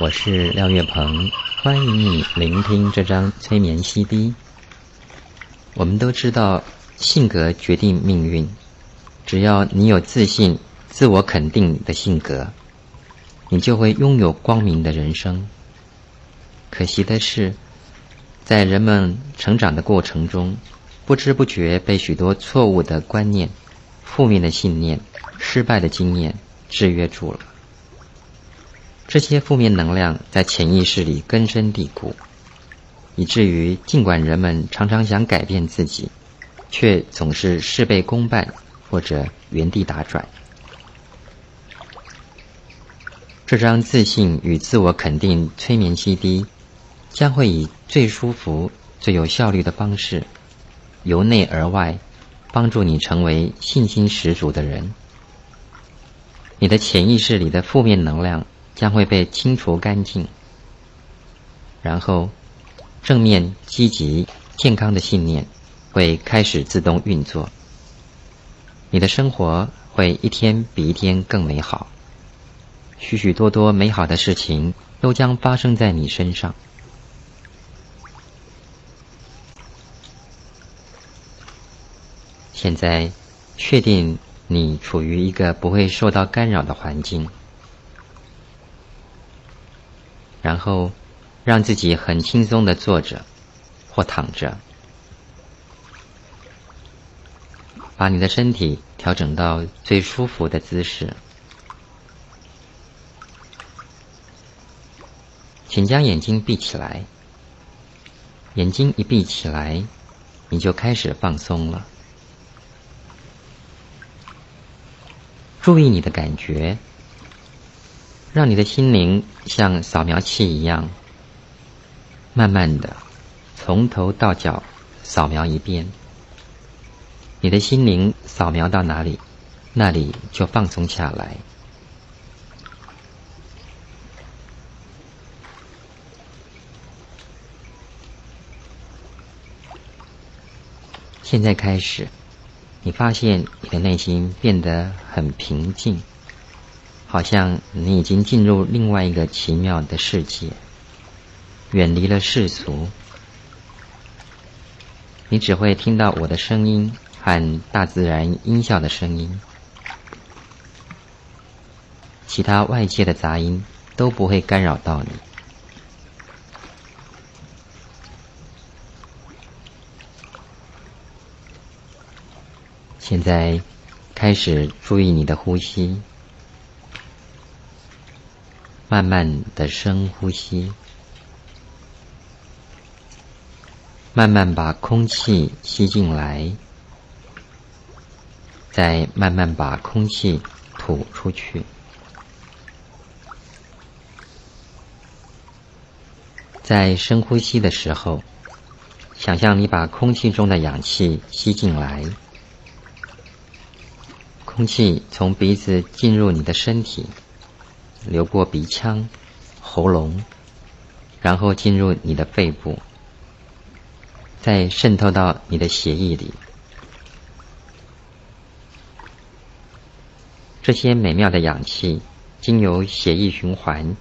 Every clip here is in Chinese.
我是廖月鹏，欢迎你聆听这张催眠 CD。我们都知道，性格决定命运。只要你有自信、自我肯定的性格，你就会拥有光明的人生。可惜的是，在人们成长的过程中，不知不觉被许多错误的观念、负面的信念、失败的经验制约住了。这些负面能量在潜意识里根深蒂固，以至于尽管人们常常想改变自己，却总是事倍功半或者原地打转。这张自信与自我肯定催眠 CD 将会以最舒服、最有效率的方式，由内而外，帮助你成为信心十足的人。你的潜意识里的负面能量。将会被清除干净，然后正面、积极、健康的信念会开始自动运作。你的生活会一天比一天更美好，许许多多美好的事情都将发生在你身上。现在，确定你处于一个不会受到干扰的环境。然后，让自己很轻松的坐着或躺着，把你的身体调整到最舒服的姿势。请将眼睛闭起来。眼睛一闭起来，你就开始放松了。注意你的感觉。让你的心灵像扫描器一样，慢慢的从头到脚扫描一遍。你的心灵扫描到哪里，那里就放松下来。现在开始，你发现你的内心变得很平静。好像你已经进入另外一个奇妙的世界，远离了世俗。你只会听到我的声音和大自然音效的声音，其他外界的杂音都不会干扰到你。现在开始注意你的呼吸。慢慢的深呼吸，慢慢把空气吸进来，再慢慢把空气吐出去。在深呼吸的时候，想象你把空气中的氧气吸进来，空气从鼻子进入你的身体。流过鼻腔、喉咙，然后进入你的肺部，再渗透到你的血液里。这些美妙的氧气经由血液循环，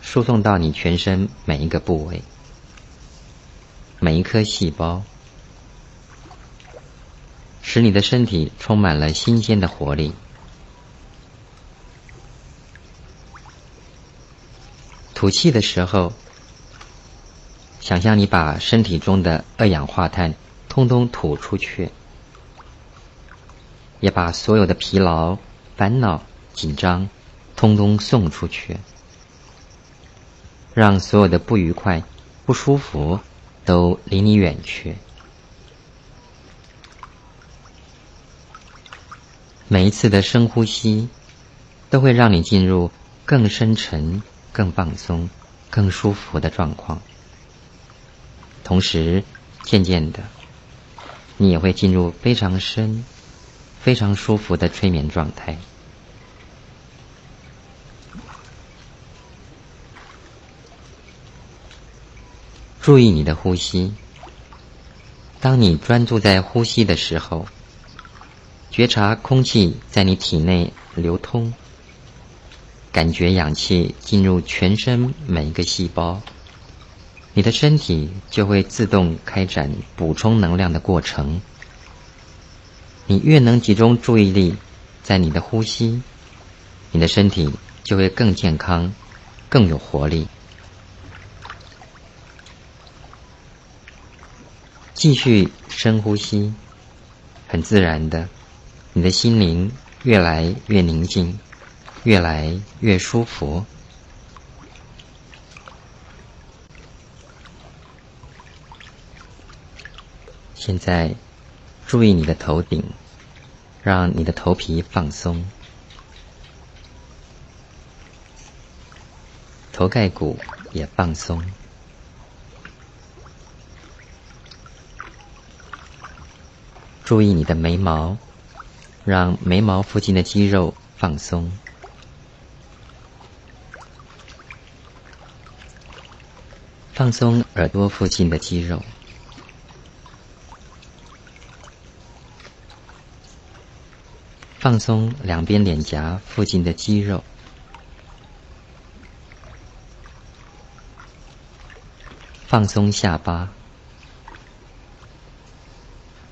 输送到你全身每一个部位、每一颗细胞，使你的身体充满了新鲜的活力。吐气的时候，想象你把身体中的二氧化碳通通吐出去，也把所有的疲劳、烦恼、紧张通通送出去，让所有的不愉快、不舒服都离你远去。每一次的深呼吸，都会让你进入更深沉。更放松、更舒服的状况，同时，渐渐的，你也会进入非常深、非常舒服的催眠状态。注意你的呼吸。当你专注在呼吸的时候，觉察空气在你体内流通。感觉氧气进入全身每一个细胞，你的身体就会自动开展补充能量的过程。你越能集中注意力在你的呼吸，你的身体就会更健康、更有活力。继续深呼吸，很自然的，你的心灵越来越宁静，越来越舒服。现在，注意你的头顶，让你的头皮放松，头盖骨也放松。注意你的眉毛，让眉毛附近的肌肉放松。放松耳朵附近的肌肉。放松两边脸颊附近的肌肉。放松下巴。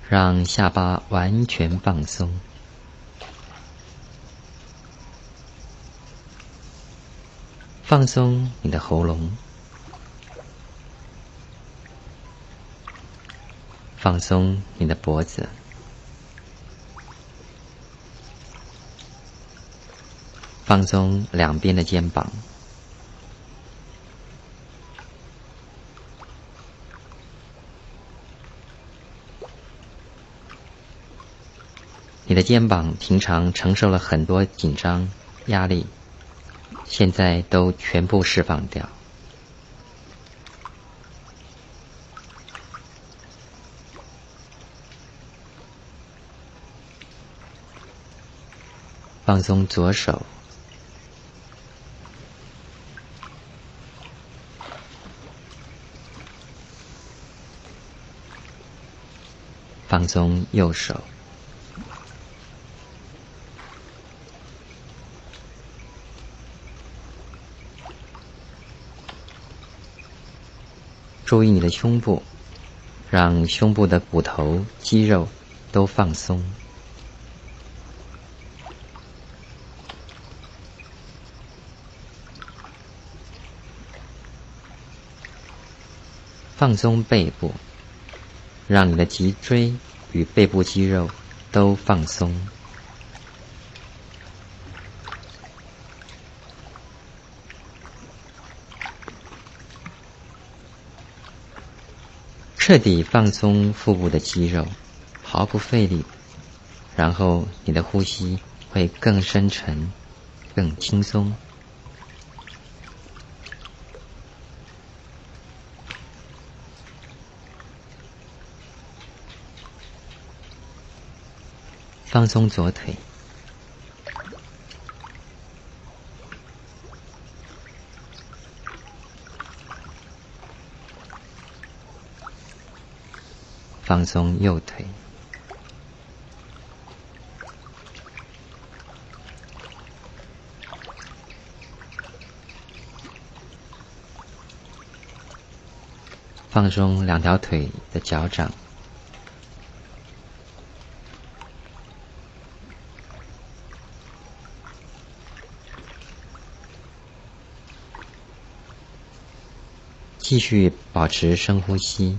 让下巴完全放松，放松你的喉咙，放松你的脖子，放松两边的肩膀。你的肩膀平常承受了很多紧张、压力，现在都全部释放掉，放松左手，放松右手。注意你的胸部，让胸部的骨头、肌肉都放松，放松背部，让你的脊椎与背部肌肉都放松。彻底放松腹部的肌肉，毫不费力，然后你的呼吸会更深沉、更轻松。放松左腿。放松右腿，放松两条腿的脚掌，继续保持深呼吸。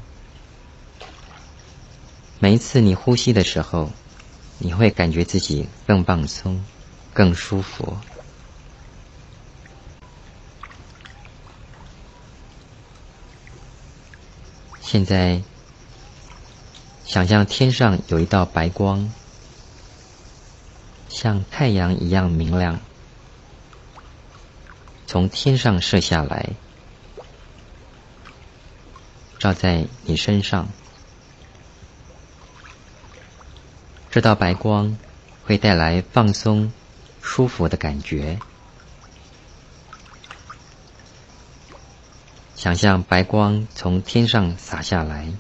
每一次你呼吸的时候，你会感觉自己更放松、更舒服。现在，想象天上有一道白光，像太阳一样明亮，从天上射下来，照在你身上。这道白光会带来放松、舒服的感觉。想象白光从天上洒下来，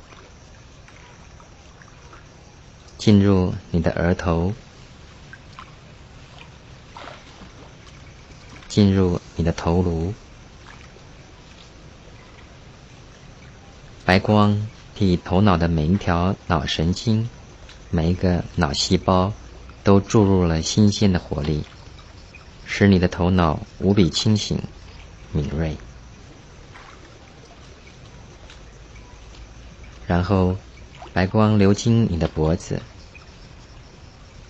进入你的额头、进入你的头颅，白光替头脑的每一条脑神经、每一个脑细胞都注入了新鲜的活力，使你的头脑无比清醒、敏锐。然后，白光流经你的脖子，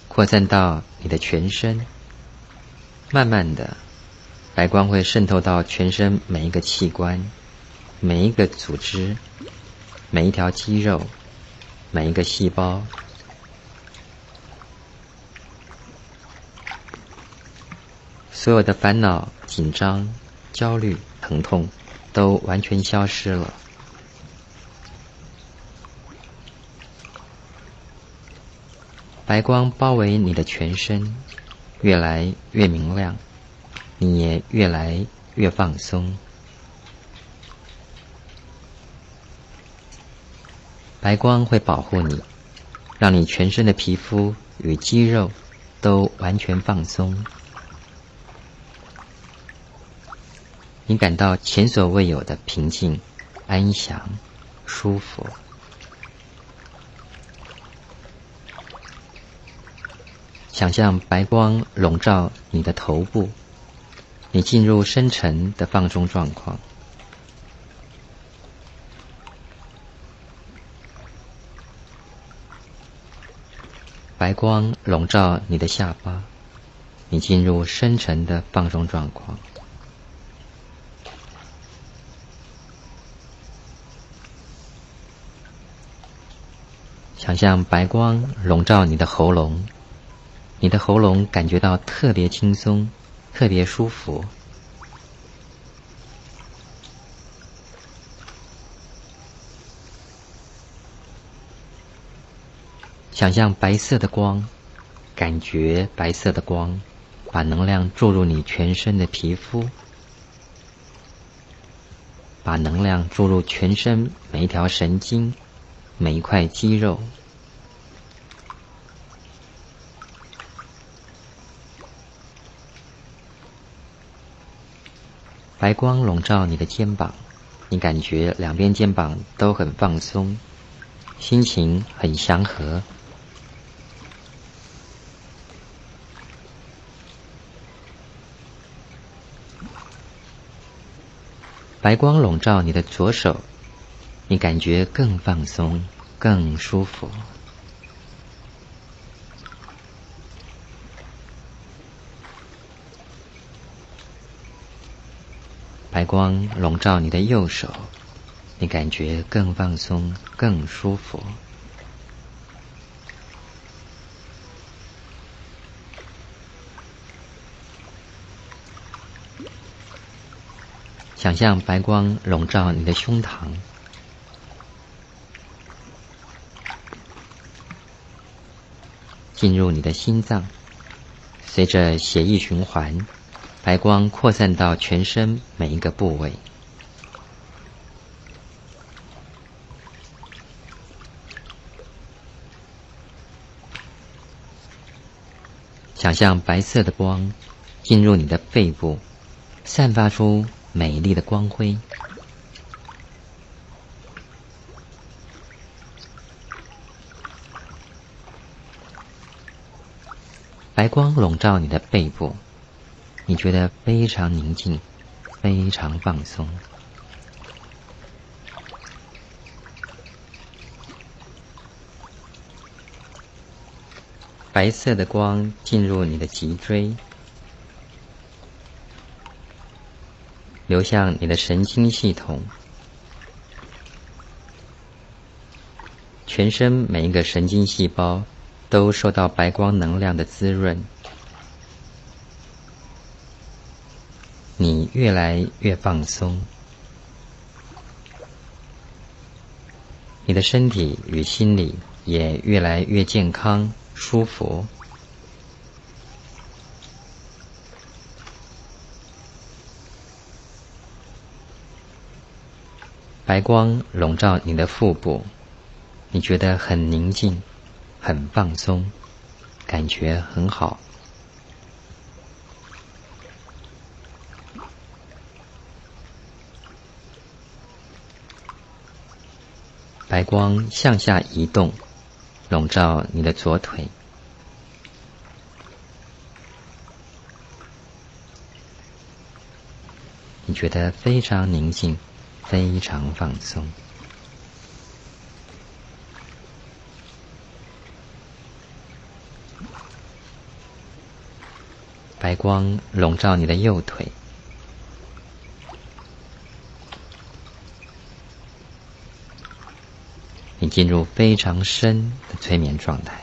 扩散到你的全身。慢慢的，白光会渗透到全身每一个器官、每一个组织、每一条肌肉、每一个细胞。所有的烦恼、紧张、焦虑、疼痛，都完全消失了。白光包围你的全身，越来越明亮，你也越来越放松。白光会保护你，让你全身的皮肤与肌肉都完全放松，你感到前所未有的平静、安详、舒服。想象白光笼罩你的头部，你进入深沉的放松状况。白光笼罩你的下巴，你进入深沉的放松状况。想象白光笼罩你的喉咙。你的喉咙感觉到特别轻松，特别舒服。想象白色的光，感觉白色的光，把能量注入你全身的皮肤，把能量注入全身每一条神经，每一块肌肉。白光笼罩你的肩膀，你感觉两边肩膀都很放松，心情很祥和。白光笼罩你的左手，你感觉更放松、更舒服。白光笼罩你的右手，你感觉更放松、更舒服。想象白光笼罩你的胸膛，进入你的心脏，随着血液循环。白光扩散到全身每一个部位，想象白色的光进入你的肺部，散发出美丽的光辉。白光笼罩你的背部。你觉得非常宁静，非常放松。白色的光进入你的脊椎，流向你的神经系统，全身每一个神经细胞都受到白光能量的滋润。你越来越放松，你的身体与心理也越来越健康、舒服。白光笼罩你的腹部你觉得很宁静很放松感觉很好。白光向下移动笼罩你的左腿。你觉得非常宁静非常放松。白光笼罩你的右腿，你进入非常深的催眠状态，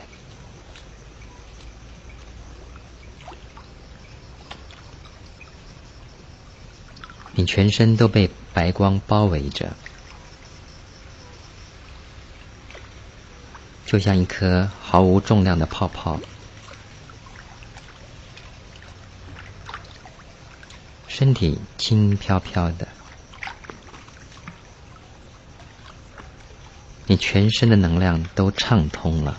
你全身都被白光包围着，就像一颗毫无重量的泡泡。身体轻飘飘的，你全身的能量都畅通了，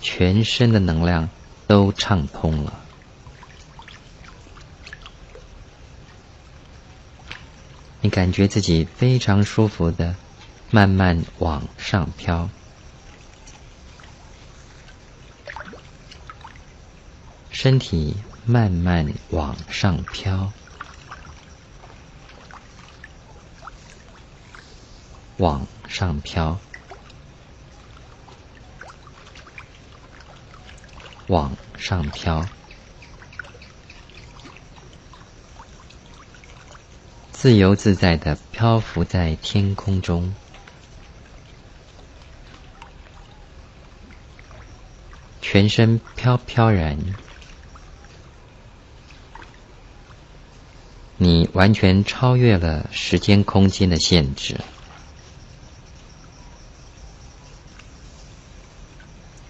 全身的能量都畅通了，感觉自己非常舒服的，慢慢往上飘。身体慢慢往上飘，往上飘，往上飘，自由自在的漂浮在天空中，全身飘飘然。你完全超越了时间空间的限制，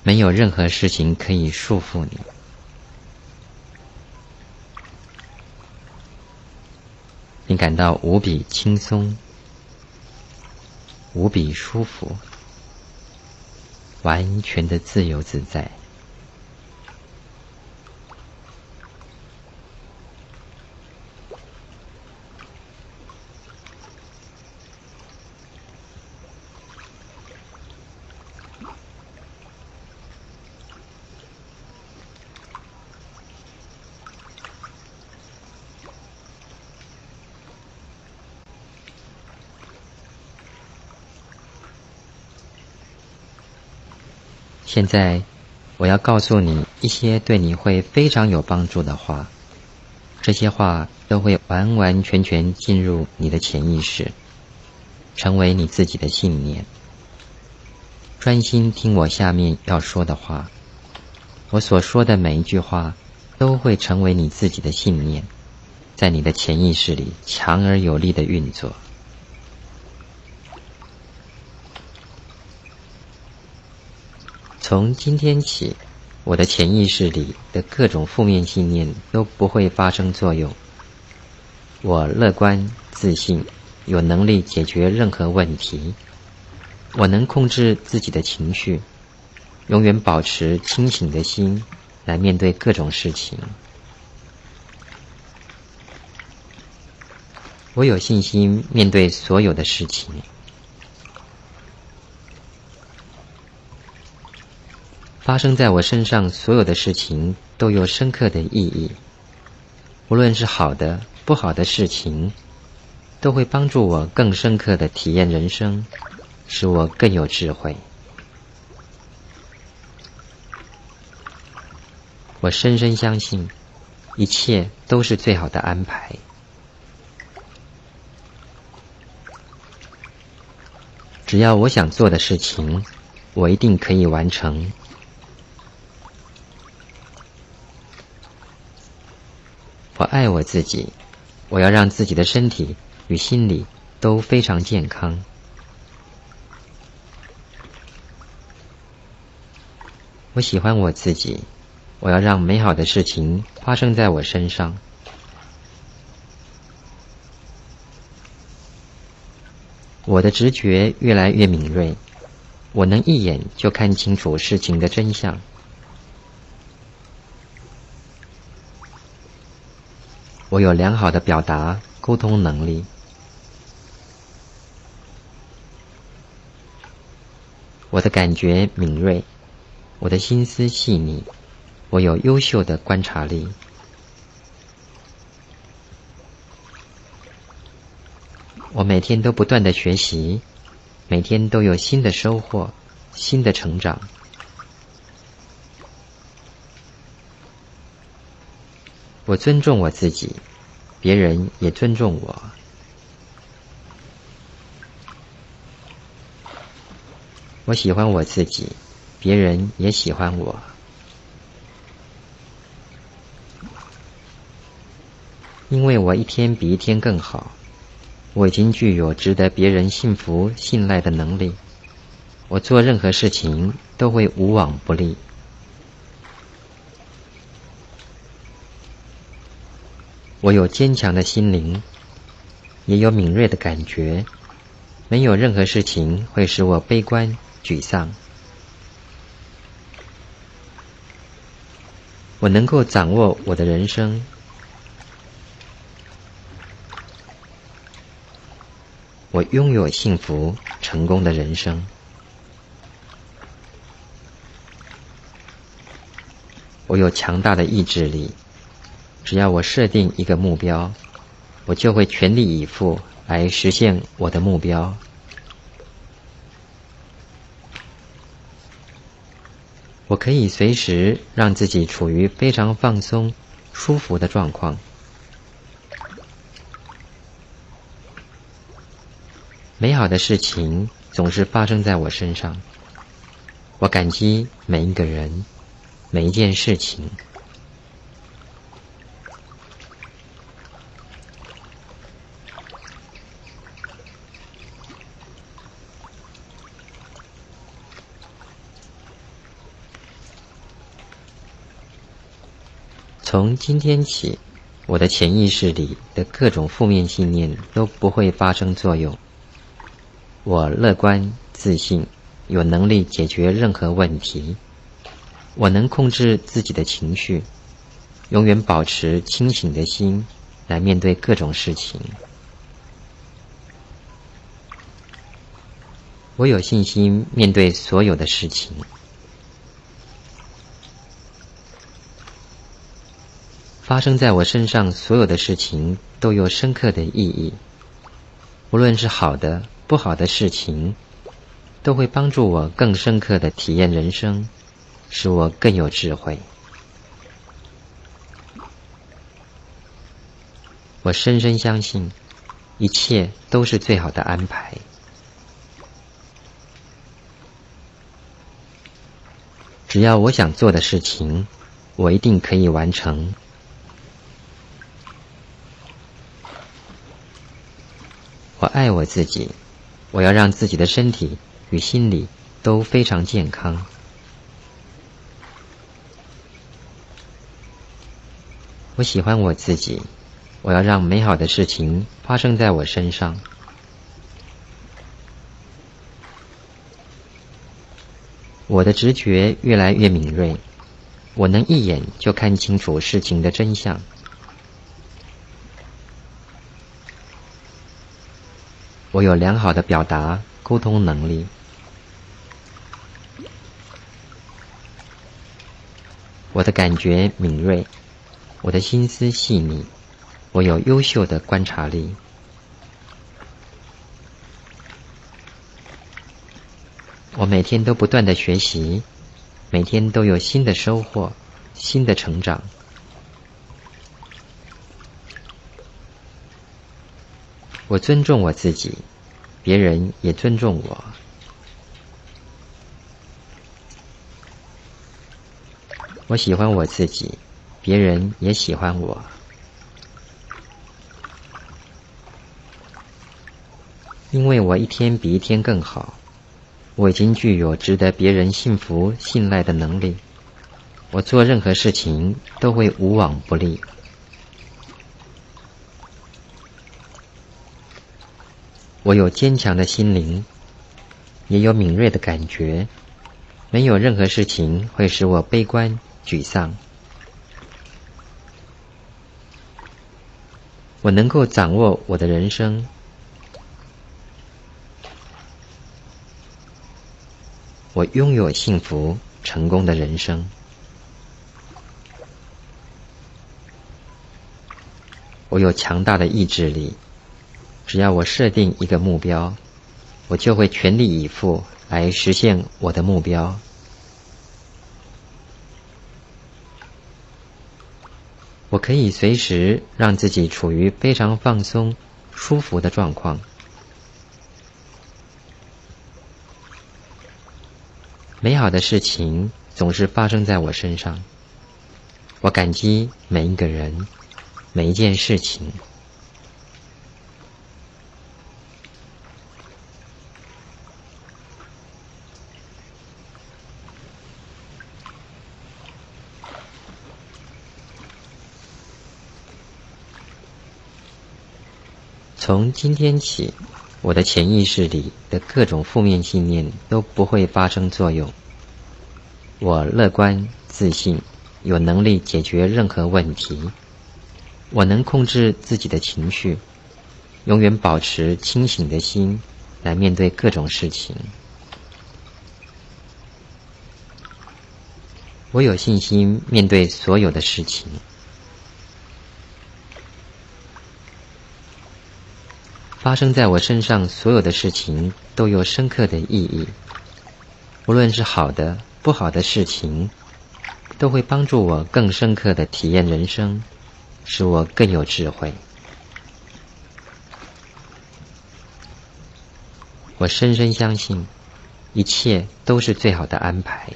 没有任何事情可以束缚你，感到无比轻松，无比舒服，完全的自由自在。现在，我要告诉你一些对你会非常有帮助的话。这些话都会完完全全进入你的潜意识，成为你自己的信念。专心听我下面要说的话，我所说的每一句话都会成为你自己的信念，在你的潜意识里强而有力的运作。从今天起，我的潜意识里的各种负面信念都不会发生作用。我乐观、自信，有能力解决任何问题。我能控制自己的情绪，永远保持清醒的心来面对各种事情。我有信心面对所有的事情。发生在我身上所有的事情都有深刻的意义，无论是好的、不好的事情，都会帮助我更深刻的体验人生，使我更有智慧。我深深相信，一切都是最好的安排。只要我想做的事情，我一定可以完成。我爱我自己，我要让自己的身体与心理都非常健康。我喜欢我自己，我要让美好的事情发生在我身上。我的直觉越来越敏锐，我能一眼就看清楚事情的真相。我有良好的表达沟通能力。我的感觉敏锐我的心思细腻我有优秀的观察力。我每天都不断的学习每天都有新的收获新的成长。我尊重我自己，别人也尊重我。我喜欢我自己，别人也喜欢我。因为我一天比一天更好。我已经具有值得别人信服、信赖的能力。我做任何事情都会无往不利。我有坚强的心灵，也有敏锐的感觉。没有任何事情会使我悲观、沮丧。我能够掌握我的人生。我拥有幸福、成功的人生。我有强大的意志力，只要我设定一个目标，我就会全力以赴来实现我的目标。我可以随时让自己处于非常放松、舒服的状况。美好的事情总是发生在我身上，我感激每一个人，每一件事情。从今天起，我的潜意识里的各种负面信念都不会发生作用。我乐观、自信，有能力解决任何问题。我能控制自己的情绪，永远保持清醒的心来面对各种事情。我有信心面对所有的事情。发生在我身上所有的事情都有深刻的意义，无论是好的。不好的事情都会帮助我更深刻的体验人生，使我更有智慧。我深深相信，一切都是最好的安排。只要我想做的事情，我一定可以完成。我爱我自己。我要让自己的身体与心理都非常健康。我喜欢我自己，我要让美好的事情发生在我身上。我的直觉越来越敏锐，我能一眼就看清楚事情的真相。我有良好的表达沟通能力，我的感觉敏锐，我的心思细腻，我有优秀的观察力。我每天都不断的学习，每天都有新的收获，新的成长。我尊重我自己，别人也尊重我。我喜欢我自己，别人也喜欢我。因为我一天比一天更好，我已经具有值得别人信服、信赖的能力。我做任何事情都会无往不利。我有坚强的心灵，也有敏锐的感觉。没有任何事情会使我悲观、沮丧。我能够掌握我的人生。我拥有幸福、成功的人生。我有强大的意志力，只要我设定一个目标，我就会全力以赴来实现我的目标。我可以随时让自己处于非常放松、舒服的状况。美好的事情总是发生在我身上，我感激每一个人。每一件事情，从今天起，我的潜意识里的各种负面信念都不会发生作用。我乐观、自信，有能力解决任何问题。我能控制自己的情绪，永远保持清醒的心来面对各种事情。我有信心面对所有的事情。发生在我身上所有的事情都有深刻的意义，无论是好的、不好的事情，都会帮助我更深刻的体验人生。使我更有智慧。我深深相信，一切都是最好的安排。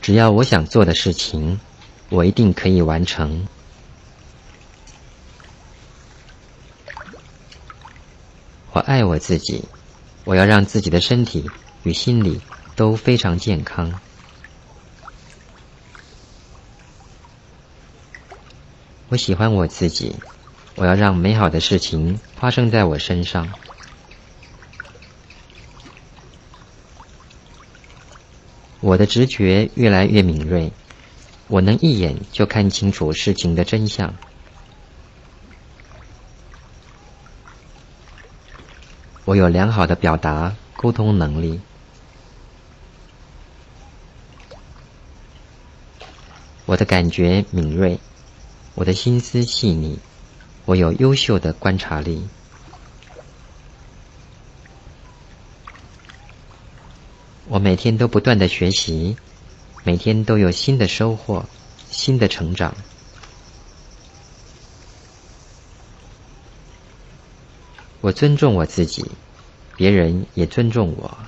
只要我想做的事情，我一定可以完成。爱我自己，我要让自己的身体与心理都非常健康。我喜欢我自己，我要让美好的事情发生在我身上。我的直觉越来越敏锐，我能一眼就看清楚事情的真相。我有良好的表达沟通能力，我的感觉敏锐。我的心思细腻，我有优秀的观察力。我每天都不断的学习，每天都有新的收获，新的成长。我尊重我自己，别人也尊重我。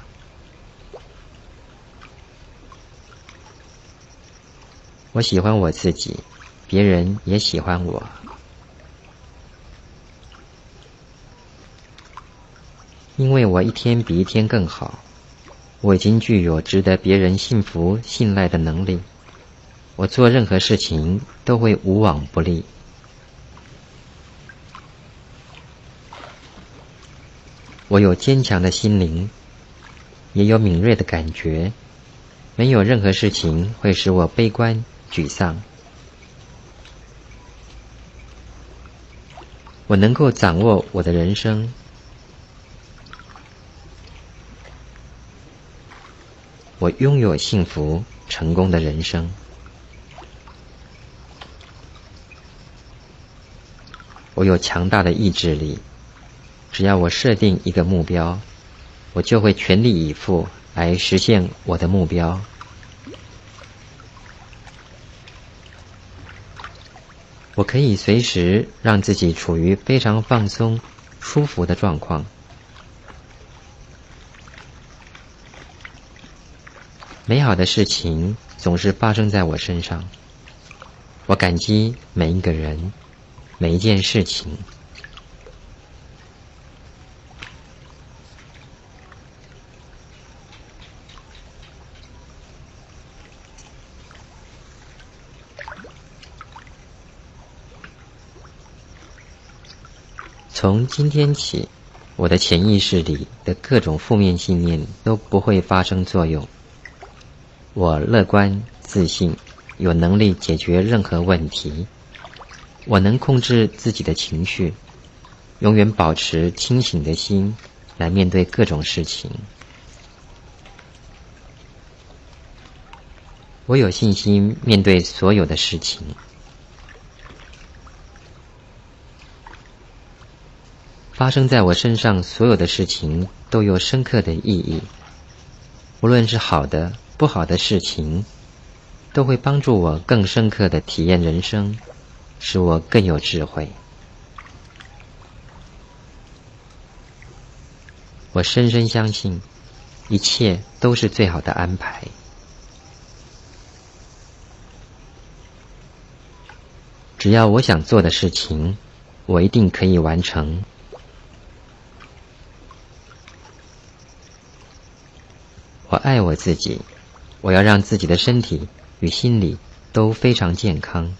我喜欢我自己。别人也喜欢我，因为我一天比一天更好。我已经具有值得别人信服、信赖的能力。我做任何事情都会无往不利。我有坚强的心灵，也有敏锐的感觉。没有任何事情会使我悲观、沮丧。我能够掌握我的人生，我拥有幸福、成功的人生。我有强大的意志力，只要我设定一个目标，我就会全力以赴来实现我的目标。我可以随时让自己处于非常放松、舒服的状况。美好的事情总是发生在我身上，我感激每一个人、每一件事情。从今天起，我的潜意识里的各种负面信念都不会发生作用。我乐观、自信，有能力解决任何问题。我能控制自己的情绪，永远保持清醒的心来面对各种事情。我有信心面对所有的事情。发生在我身上所有的事情都有深刻的意义，无论是好的、不好的事情，都会帮助我更深刻的体验人生，使我更有智慧。我深深相信，一切都是最好的安排。只要我想做的事情，我一定可以完成。我爱我自己，我要让自己的身体与心理都非常健康。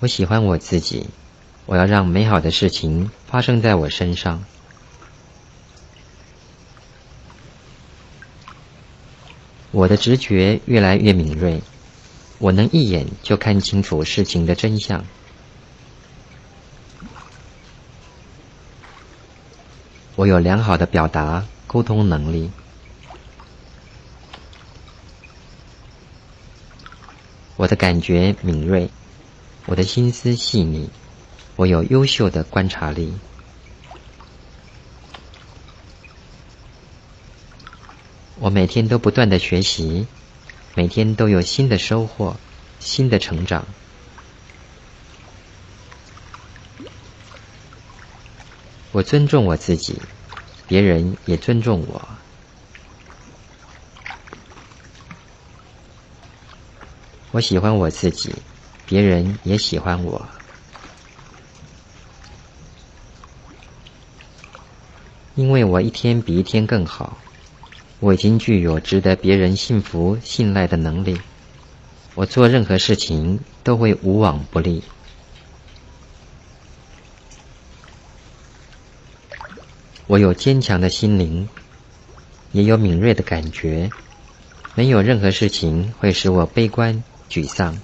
我喜欢我自己，我要让美好的事情发生在我身上。我的直觉越来越敏锐，我能一眼就看清楚事情的真相。我有良好的表达沟通能力。我的感觉敏锐，我的心思细腻，我有优秀的观察力。我每天都不断的学习，每天都有新的收获，新的成长。我尊重我自己，别人也尊重我。我喜欢我自己，别人也喜欢我。因为我一天比一天更好。我已经具有值得别人信服、信赖的能力。我做任何事情都会无往不利。我有坚强的心灵，也有敏锐的感觉。没有任何事情会使我悲观、沮丧。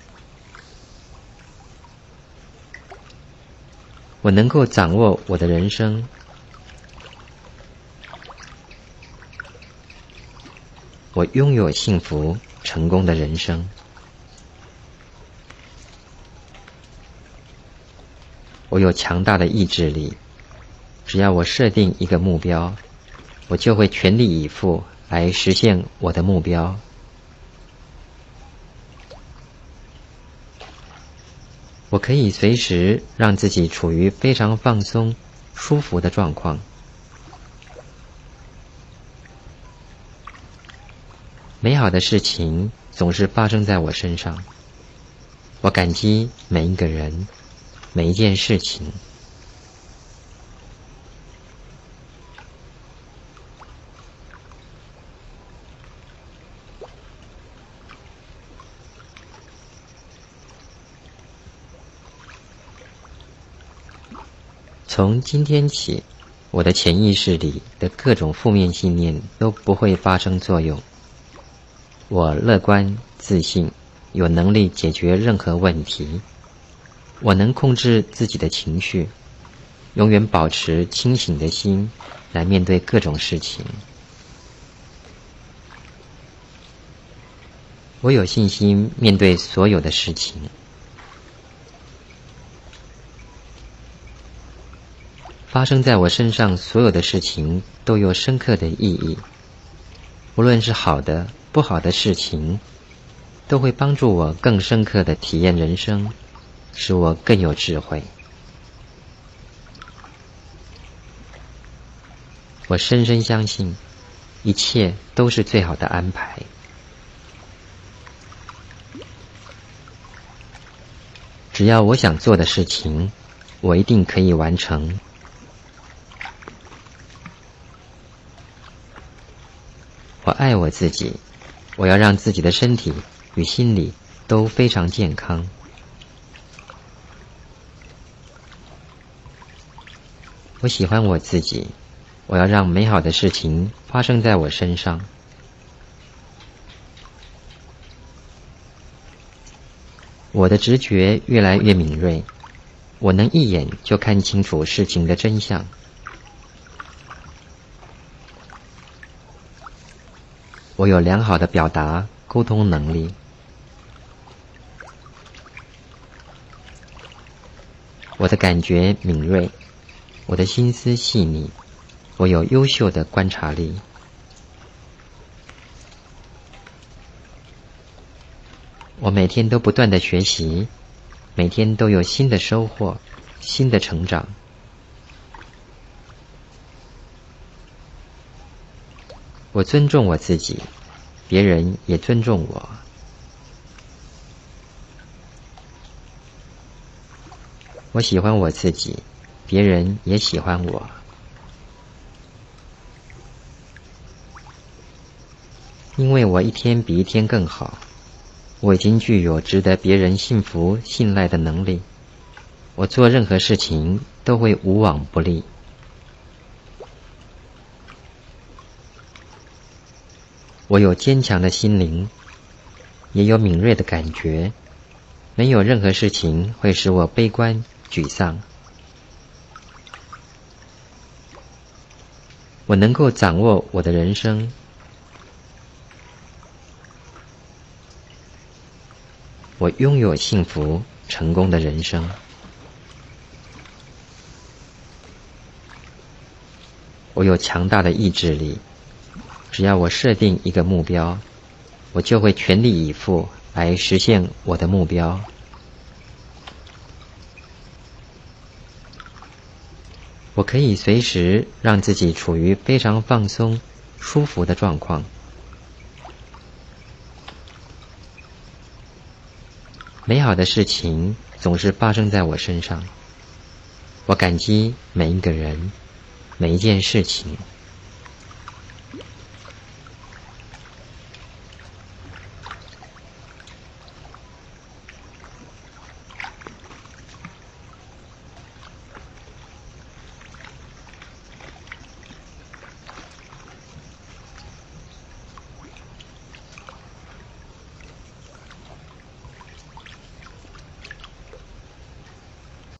我能够掌握我的人生。我拥有幸福、成功的人生。我有强大的意志力，只要我设定一个目标，我就会全力以赴来实现我的目标。我可以随时让自己处于非常放松、舒服的状况。美好的事情总是发生在我身上，我感激每一个人，每一件事情。从今天起，我的潜意识里的各种负面信念都不会发生作用。我乐观、自信，有能力解决任何问题。我能控制自己的情绪，永远保持清醒的心来面对各种事情。我有信心面对所有的事情。发生在我身上所有的事情都有深刻的意义，无论是好的。不好的事情都会帮助我更深刻的体验人生，使我更有智慧。我深深相信，一切都是最好的安排。只要我想做的事情，我一定可以完成。我爱我自己。我要让自己的身体与心理都非常健康。我喜欢我自己，我要让美好的事情发生在我身上。我的直觉越来越敏锐，我能一眼就看清楚事情的真相。我有良好的表达沟通能力。我的感觉敏锐，我的心思细腻，我有优秀的观察力。我每天都不断的学习，每天都有新的收获，新的成长。我尊重我自己，别人也尊重我。我喜欢我自己，别人也喜欢我，因为我一天比一天更好。我已经具有值得别人信服、信赖的能力。我做任何事情都会无往不利。我有坚强的心灵，也有敏锐的感觉。没有任何事情会使我悲观。沮丧，我能够掌握我的人生，我拥有幸福成功的人生。我有强大的意志力，只要我设定一个目标，我就会全力以赴来实现我的目标。我可以随时让自己处于非常放松、舒服的状况。美好的事情总是发生在我身上。我感激每一个人、每一件事情。